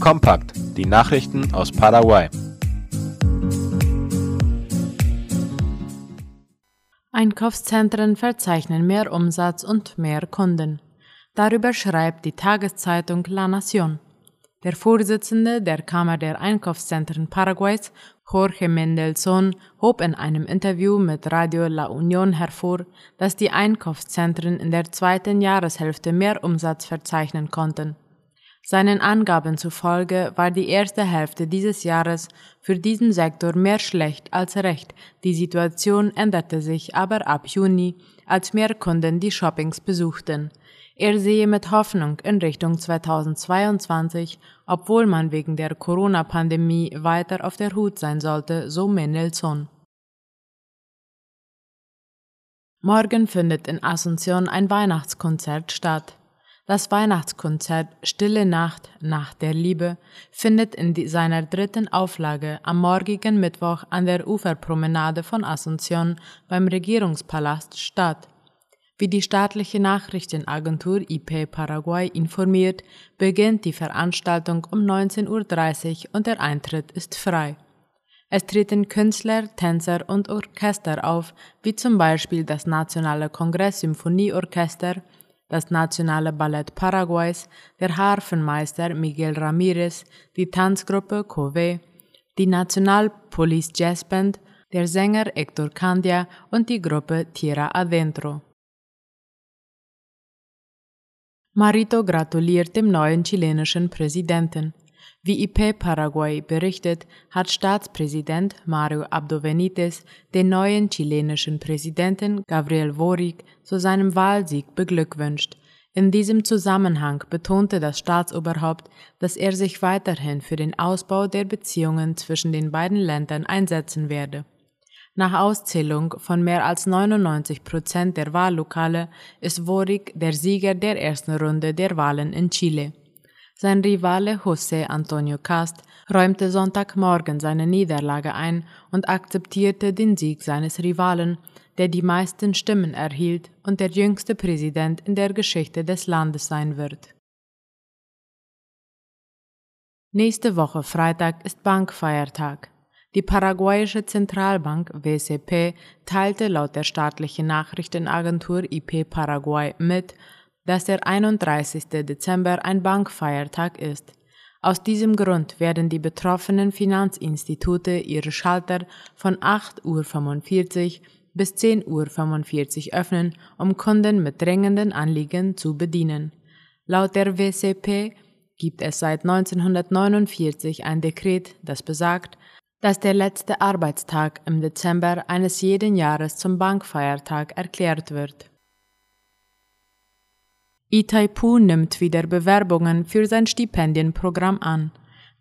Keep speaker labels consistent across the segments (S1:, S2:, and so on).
S1: Kompakt, die Nachrichten aus Paraguay.
S2: Einkaufszentren verzeichnen mehr Umsatz und mehr Kunden. Darüber schreibt die Tageszeitung La Nación. Der Vorsitzende der Kammer der Einkaufszentren Paraguays, Jorge Mendelssohn, hob in einem Interview mit Radio La Unión hervor, dass die Einkaufszentren in der zweiten Jahreshälfte mehr Umsatz verzeichnen konnten. Seinen Angaben zufolge war die erste Hälfte dieses Jahres für diesen Sektor mehr schlecht als recht. Die Situation änderte sich aber ab Juni, als mehr Kunden die Shoppings besuchten. Er sehe mit Hoffnung in Richtung 2022, obwohl man wegen der Corona-Pandemie weiter auf der Hut sein sollte, so Mendelssohn. Morgen findet in Asunción ein Weihnachtskonzert statt. Das Weihnachtskonzert Stille Nacht, Nacht der Liebe findet in seiner dritten Auflage am morgigen Mittwoch an der Uferpromenade von Asunción beim Regierungspalast statt. Wie die staatliche Nachrichtenagentur IP Paraguay informiert, beginnt die Veranstaltung um 19.30 Uhr und der Eintritt ist frei. Es treten Künstler, Tänzer und Orchester auf, wie zum Beispiel das Nationale Kongress-Symphonieorchester, das Nationale Ballett Paraguays, der Harfenmeister Miguel Ramirez, die Tanzgruppe Cove, die Nationalpolice Jazzband, der Sänger Hector Candia und die Gruppe Tierra Adentro. Marito gratuliert dem neuen chilenischen Präsidenten. Wie IP Paraguay berichtet, hat Staatspräsident Mario Abdo Benitez den neuen chilenischen Präsidenten Gabriel Boric zu seinem Wahlsieg beglückwünscht. In diesem Zusammenhang betonte das Staatsoberhaupt, dass er sich weiterhin für den Ausbau der Beziehungen zwischen den beiden Ländern einsetzen werde. Nach Auszählung von mehr als 99 Prozent der Wahllokale ist Boric der Sieger der ersten Runde der Wahlen in Chile. Sein Rivale José Antonio Cast räumte Sonntagmorgen seine Niederlage ein und akzeptierte den Sieg seines Rivalen, der die meisten Stimmen erhielt und der jüngste Präsident in der Geschichte des Landes sein wird. Nächste Woche Freitag ist Bankfeiertag. Die paraguayische Zentralbank WCP teilte laut der staatlichen Nachrichtenagentur IP Paraguay mit, dass der 31. Dezember ein Bankfeiertag ist. Aus diesem Grund werden die betroffenen Finanzinstitute ihre Schalter von 8.45 Uhr bis 10.45 Uhr öffnen, um Kunden mit drängenden Anliegen zu bedienen. Laut der WCP gibt es seit 1949 ein Dekret, das besagt, dass der letzte Arbeitstag im Dezember eines jeden Jahres zum Bankfeiertag erklärt wird. Itaipu nimmt wieder Bewerbungen für sein Stipendienprogramm an.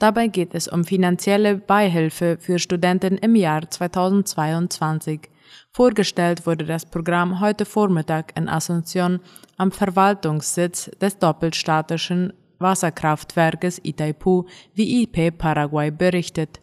S2: Dabei geht es um finanzielle Beihilfe für Studenten im Jahr 2022. Vorgestellt wurde das Programm heute Vormittag in Asunción am Verwaltungssitz des doppelstatischen Wasserkraftwerkes Itaipu, wie IP Paraguay berichtet.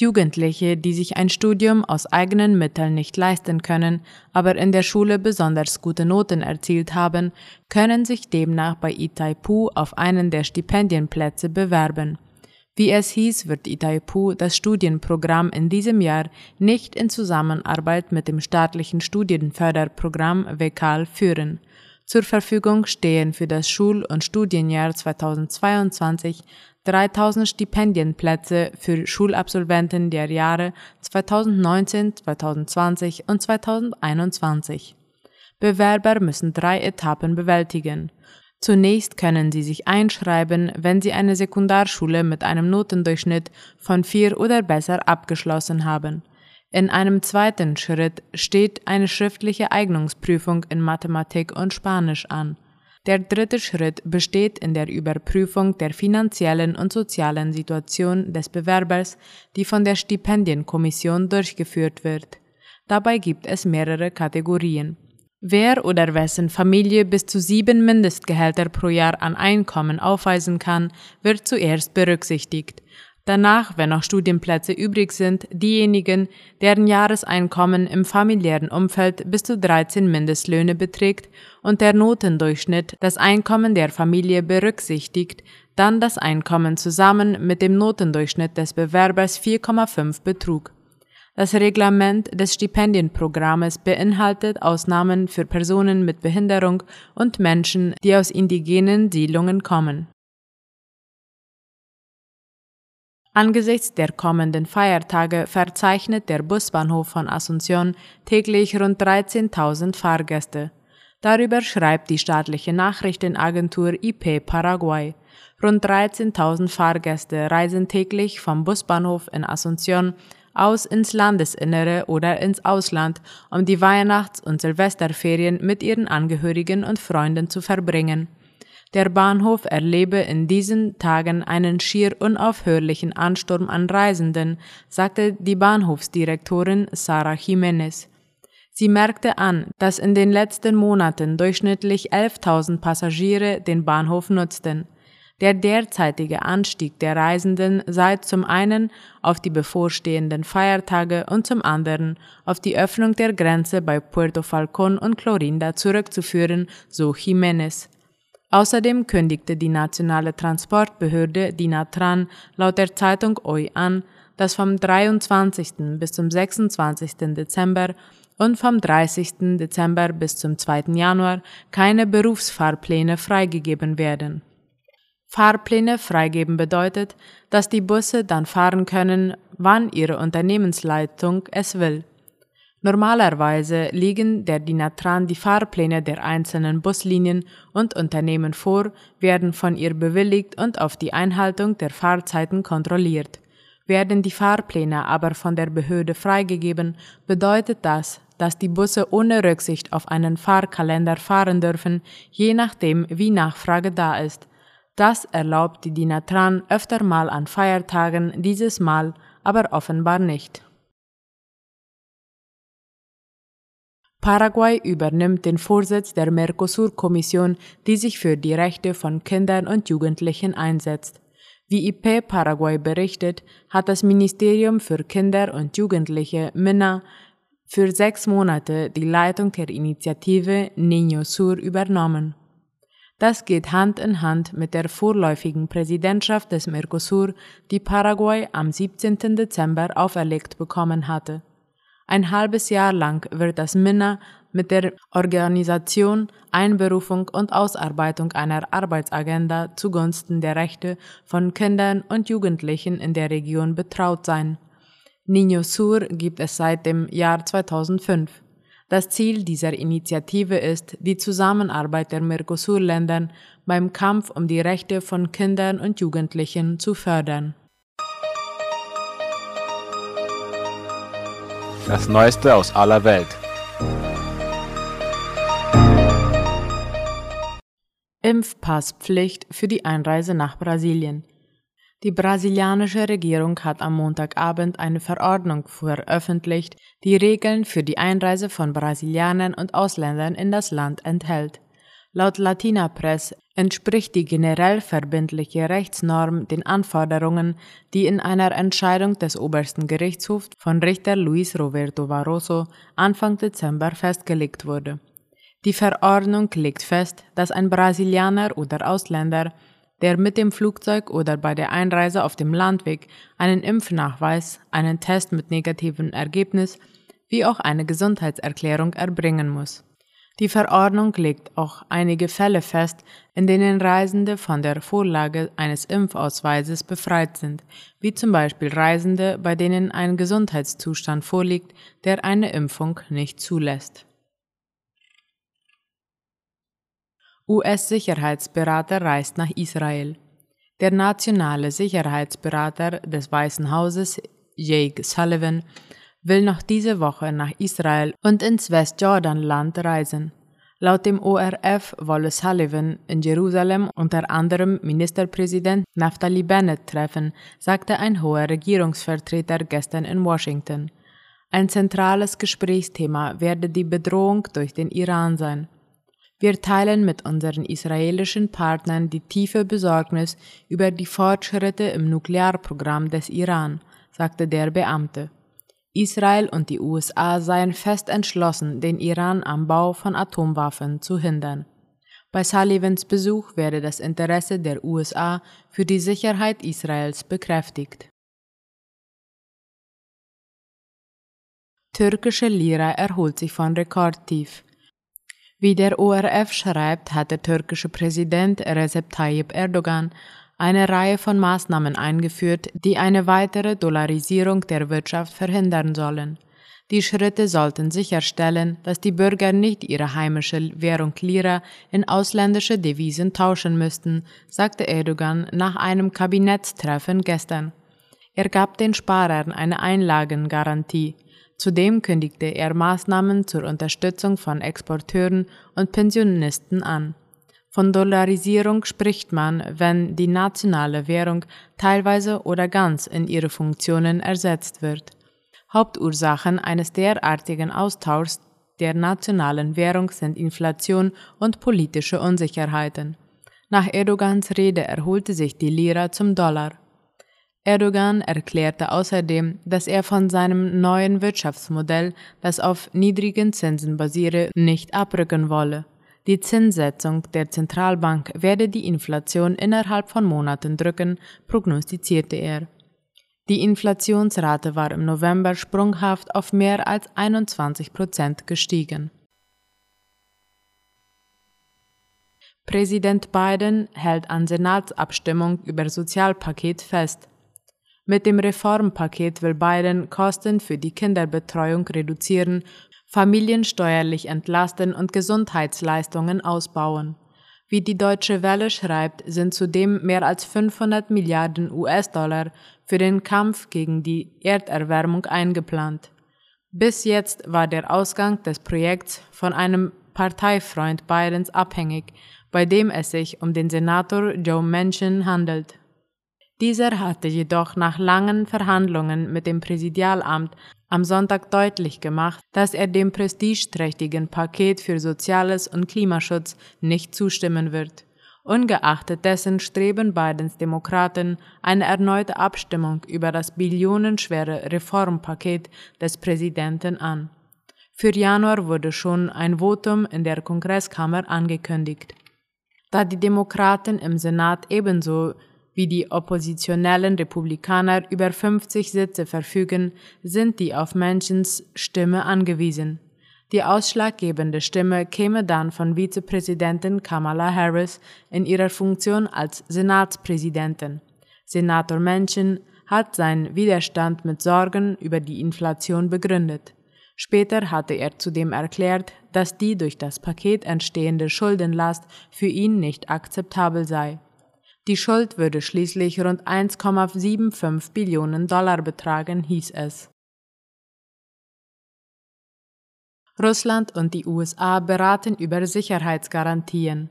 S2: Jugendliche, die sich ein Studium aus eigenen Mitteln nicht leisten können, aber in der Schule besonders gute Noten erzielt haben, können sich demnach bei Itaipu auf einen der Stipendienplätze bewerben. Wie es hieß, wird Itaipu das Studienprogramm in diesem Jahr nicht in Zusammenarbeit mit dem staatlichen Studienförderprogramm WECAL führen. Zur Verfügung stehen für das Schul- und Studienjahr 2022 3000 Stipendienplätze für Schulabsolventen der Jahre 2019, 2020 und 2021. Bewerber müssen drei Etappen bewältigen. Zunächst können sie sich einschreiben, wenn sie eine Sekundarschule mit einem Notendurchschnitt von vier oder besser abgeschlossen haben. In einem zweiten Schritt steht eine schriftliche Eignungsprüfung in Mathematik und Spanisch an. Der dritte Schritt besteht in der Überprüfung der finanziellen und sozialen Situation des Bewerbers, die von der Stipendienkommission durchgeführt wird. Dabei gibt es mehrere Kategorien. Wer oder wessen Familie bis zu sieben Mindestgehälter pro Jahr an Einkommen aufweisen kann, wird zuerst berücksichtigt. Danach, wenn noch Studienplätze übrig sind, diejenigen, deren Jahreseinkommen im familiären Umfeld bis zu 13 Mindestlöhne beträgt und der Notendurchschnitt das Einkommen der Familie berücksichtigt, dann das Einkommen zusammen mit dem Notendurchschnitt des Bewerbers 4,5 betrug. Das Reglement des Stipendienprogrammes beinhaltet Ausnahmen für Personen mit Behinderung und Menschen, die aus indigenen Siedlungen kommen. Angesichts der kommenden Feiertage verzeichnet der Busbahnhof von Asunción täglich rund 13.000 Fahrgäste. Darüber schreibt die staatliche Nachrichtenagentur IP Paraguay. Rund 13.000 Fahrgäste reisen täglich vom Busbahnhof in Asunción aus ins Landesinnere oder ins Ausland, um die Weihnachts- und Silvesterferien mit ihren Angehörigen und Freunden zu verbringen. Der Bahnhof erlebe in diesen Tagen einen schier unaufhörlichen Ansturm an Reisenden, sagte die Bahnhofsdirektorin Sarah Jiménez. Sie merkte an, dass in den letzten Monaten durchschnittlich 11.000 Passagiere den Bahnhof nutzten. Der derzeitige Anstieg der Reisenden sei zum einen auf die bevorstehenden Feiertage und zum anderen auf die Öffnung der Grenze bei Puerto Falcón und Clorinda zurückzuführen, so Jiménez. Außerdem kündigte die nationale Transportbehörde DINATRAN laut der Zeitung OI an, dass vom 23. bis zum 26. Dezember und vom 30. Dezember bis zum 2. Januar keine Berufsfahrpläne freigegeben werden. Fahrpläne freigeben bedeutet, dass die Busse dann fahren können, wann ihre Unternehmensleitung es will. Normalerweise liegen der DINATRAN die Fahrpläne der einzelnen Buslinien und Unternehmen vor, werden von ihr bewilligt und auf die Einhaltung der Fahrzeiten kontrolliert. Werden die Fahrpläne aber von der Behörde freigegeben, bedeutet das, dass die Busse ohne Rücksicht auf einen Fahrkalender fahren dürfen, je nachdem, wie Nachfrage da ist. Das erlaubt die DINATRAN öfter mal an Feiertagen, dieses Mal aber offenbar nicht. Paraguay übernimmt den Vorsitz der Mercosur-Kommission, die sich für die Rechte von Kindern und Jugendlichen einsetzt. Wie IP Paraguay berichtet, hat das Ministerium für Kinder und Jugendliche MINA für sechs Monate die Leitung der Initiative Niño Sur übernommen. Das geht Hand in Hand mit der vorläufigen Präsidentschaft des Mercosur, die Paraguay am 17. Dezember auferlegt bekommen hatte. Ein halbes Jahr lang wird das MINA mit der Organisation, Einberufung und Ausarbeitung einer Arbeitsagenda zugunsten der Rechte von Kindern und Jugendlichen in der Region betraut sein. Niño Sur gibt es seit dem Jahr 2005. Das Ziel dieser Initiative ist die Zusammenarbeit der Mercosur-Ländern beim Kampf um die Rechte von Kindern und Jugendlichen zu fördern.
S1: Das Neueste aus aller Welt.
S2: Impfpasspflicht für die Einreise nach Brasilien. Die brasilianische Regierung hat am Montagabend eine Verordnung veröffentlicht, die Regeln für die Einreise von Brasilianern und Ausländern in das Land enthält. Laut Latina Press entspricht die generell verbindliche Rechtsnorm den Anforderungen, die in einer Entscheidung des obersten Gerichtshofs von Richter Luis Roberto Barroso Anfang Dezember festgelegt wurde. Die Verordnung legt fest, dass ein Brasilianer oder Ausländer, der mit dem Flugzeug oder bei der Einreise auf dem Landweg einen Impfnachweis, einen Test mit negativem Ergebnis wie auch eine Gesundheitserklärung erbringen muss. Die Verordnung legt auch einige Fälle fest, in denen Reisende von der Vorlage eines Impfausweises befreit sind, wie zum Beispiel Reisende, bei denen ein Gesundheitszustand vorliegt, der eine Impfung nicht zulässt. US-Sicherheitsberater reist nach Israel. Der nationale Sicherheitsberater des Weißen Hauses, Jake Sullivan, will noch diese Woche nach Israel und ins Westjordanland reisen. Laut dem ORF wolle Sullivan in Jerusalem unter anderem Ministerpräsident Naftali Bennett treffen, sagte ein hoher Regierungsvertreter gestern in Washington. Ein zentrales Gesprächsthema werde die Bedrohung durch den Iran sein. Wir teilen mit unseren israelischen Partnern die tiefe Besorgnis über die Fortschritte im Nuklearprogramm des Iran, sagte der Beamte. Israel und die USA seien fest entschlossen, den Iran am Bau von Atomwaffen zu hindern. Bei Sullivans Besuch werde das Interesse der USA für die Sicherheit Israels bekräftigt. Türkische Lira erholt sich von Rekordtief. Wie der ORF schreibt, hat der türkische Präsident Recep Tayyip Erdogan eine Reihe von Maßnahmen eingeführt, die eine weitere Dollarisierung der Wirtschaft verhindern sollen. Die Schritte sollten sicherstellen, dass die Bürger nicht ihre heimische Währung Lira in ausländische Devisen tauschen müssten, sagte Erdogan nach einem Kabinettstreffen gestern. Er gab den Sparern eine Einlagengarantie. Zudem kündigte er Maßnahmen zur Unterstützung von Exporteuren und Pensionisten an. Von Dollarisierung spricht man, wenn die nationale Währung teilweise oder ganz in ihre Funktionen ersetzt wird. Hauptursachen eines derartigen Austauschs der nationalen Währung sind Inflation und politische Unsicherheiten. Nach Erdogans Rede erholte sich die Lira zum Dollar. Erdogan erklärte außerdem, dass er von seinem neuen Wirtschaftsmodell, das auf niedrigen Zinsen basiere, nicht abrücken wolle. Die Zinssetzung der Zentralbank werde die Inflation innerhalb von Monaten drücken, prognostizierte er. Die Inflationsrate war im November sprunghaft auf mehr als 21 Prozent gestiegen. Präsident Biden hält an Senatsabstimmung über Sozialpaket fest. Mit dem Reformpaket will Biden Kosten für die Kinderbetreuung reduzieren, Familien steuerlich entlasten und Gesundheitsleistungen ausbauen. Wie die Deutsche Welle schreibt, sind zudem mehr als 500 Milliarden US-Dollar für den Kampf gegen die Erderwärmung eingeplant. Bis jetzt war der Ausgang des Projekts von einem Parteifreund Bidens abhängig, bei dem es sich um den Senator Joe Manchin handelt. Dieser hatte jedoch nach langen Verhandlungen mit dem Präsidialamt am Sonntag deutlich gemacht, dass er dem prestigeträchtigen Paket für Soziales und Klimaschutz nicht zustimmen wird. Ungeachtet dessen streben Bidens Demokraten eine erneute Abstimmung über das billionenschwere Reformpaket des Präsidenten an. Für Januar wurde schon ein Votum in der Kongresskammer angekündigt. Da die Demokraten im Senat ebenso wie die oppositionellen Republikaner über 50 Sitze verfügen, sind die auf Menschens Stimme angewiesen. Die ausschlaggebende Stimme käme dann von Vizepräsidentin Kamala Harris in ihrer Funktion als Senatspräsidentin. Senator Manchin hat seinen Widerstand mit Sorgen über die Inflation begründet. Später hatte er zudem erklärt, dass die durch das Paket entstehende Schuldenlast für ihn nicht akzeptabel sei. Die Schuld würde schließlich rund 1,75 Billionen Dollar betragen, hieß es. Russland und die USA beraten über Sicherheitsgarantien.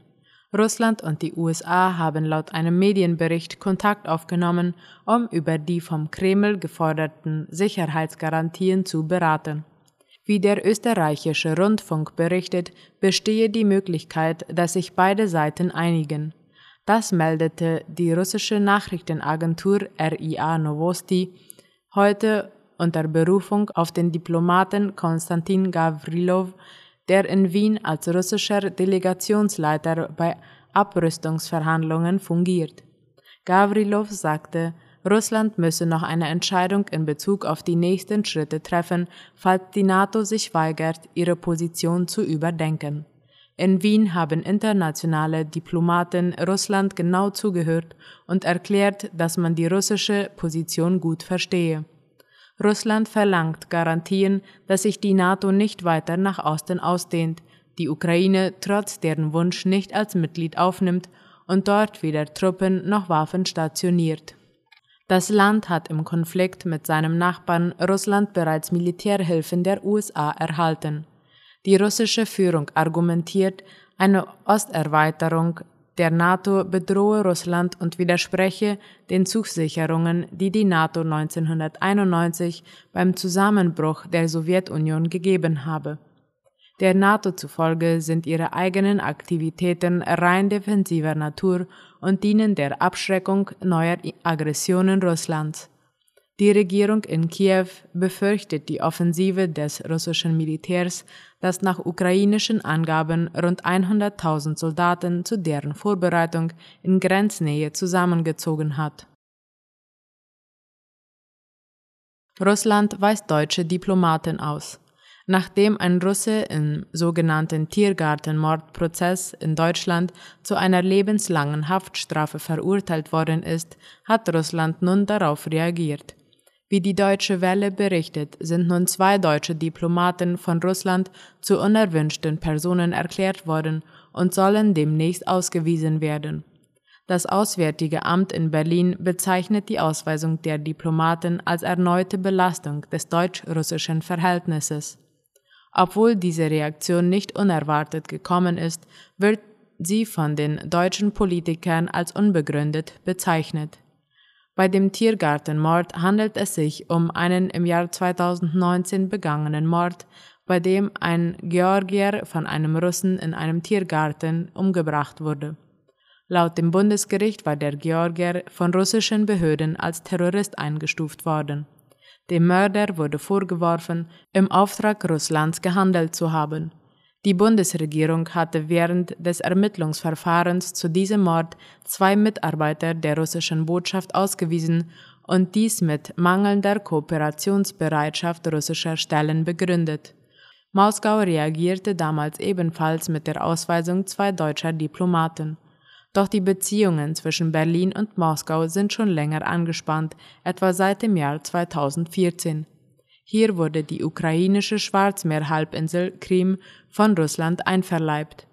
S2: Russland und die USA haben laut einem Medienbericht Kontakt aufgenommen, um über die vom Kreml geforderten Sicherheitsgarantien zu beraten. Wie der österreichische Rundfunk berichtet, bestehe die Möglichkeit, dass sich beide Seiten einigen. Das meldete die russische Nachrichtenagentur RIA Novosti heute unter Berufung auf den Diplomaten Konstantin Gavrilov, der in Wien als russischer Delegationsleiter bei Abrüstungsverhandlungen fungiert. Gavrilov sagte, Russland müsse noch eine Entscheidung in Bezug auf die nächsten Schritte treffen, falls die NATO sich weigert, ihre Position zu überdenken. In Wien haben internationale Diplomaten Russland genau zugehört und erklärt, dass man die russische Position gut verstehe. Russland verlangt Garantien, dass sich die NATO nicht weiter nach Osten ausdehnt, die Ukraine trotz deren Wunsch nicht als Mitglied aufnimmt und dort weder Truppen noch Waffen stationiert. Das Land hat im Konflikt mit seinem Nachbarn Russland bereits Militärhilfen der USA erhalten. Die russische Führung argumentiert, eine Osterweiterung der NATO bedrohe Russland und widerspreche den Zugsicherungen, die die NATO 1991 beim Zusammenbruch der Sowjetunion gegeben habe. Der NATO zufolge sind ihre eigenen Aktivitäten rein defensiver Natur und dienen der Abschreckung neuer Aggressionen Russlands. Die Regierung in Kiew befürchtet die Offensive des russischen Militärs, das nach ukrainischen Angaben rund 100.000 Soldaten zu deren Vorbereitung in Grenznähe zusammengezogen hat. Russland weist deutsche Diplomaten aus. Nachdem ein Russe im sogenannten Tiergartenmordprozess in Deutschland zu einer lebenslangen Haftstrafe verurteilt worden ist, hat Russland nun darauf reagiert. Wie die Deutsche Welle berichtet, sind nun zwei deutsche Diplomaten von Russland zu unerwünschten Personen erklärt worden und sollen demnächst ausgewiesen werden. Das Auswärtige Amt in Berlin bezeichnet die Ausweisung der Diplomaten als erneute Belastung des deutsch-russischen Verhältnisses. Obwohl diese Reaktion nicht unerwartet gekommen ist, wird sie von den deutschen Politikern als unbegründet bezeichnet. Bei dem Tiergartenmord handelt es sich um einen im Jahr 2019 begangenen Mord, bei dem ein Georgier von einem Russen in einem Tiergarten umgebracht wurde. Laut dem Bundesgericht war der Georgier von russischen Behörden als Terrorist eingestuft worden. Dem Mörder wurde vorgeworfen, im Auftrag Russlands gehandelt zu haben. Die Bundesregierung hatte während des Ermittlungsverfahrens zu diesem Mord zwei Mitarbeiter der russischen Botschaft ausgewiesen und dies mit mangelnder Kooperationsbereitschaft russischer Stellen begründet. Moskau reagierte damals ebenfalls mit der Ausweisung zwei deutscher Diplomaten. Doch die Beziehungen zwischen Berlin und Moskau sind schon länger angespannt, etwa seit dem Jahr 2014. Hier wurde die ukrainische Schwarzmeerhalbinsel Krim von Russland einverleibt.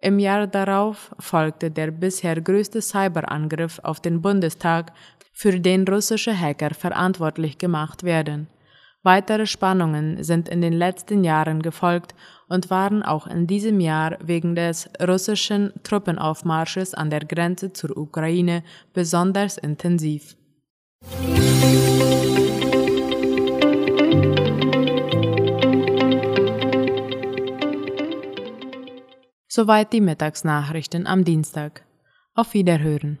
S2: Im Jahr darauf folgte der bisher größte Cyberangriff auf den Bundestag, für den russische Hacker verantwortlich gemacht werden. Weitere Spannungen sind in den letzten Jahren gefolgt und waren auch in diesem Jahr wegen des russischen Truppenaufmarsches an der Grenze zur Ukraine besonders intensiv. Soweit die Mittagsnachrichten am Dienstag. Auf Wiederhören.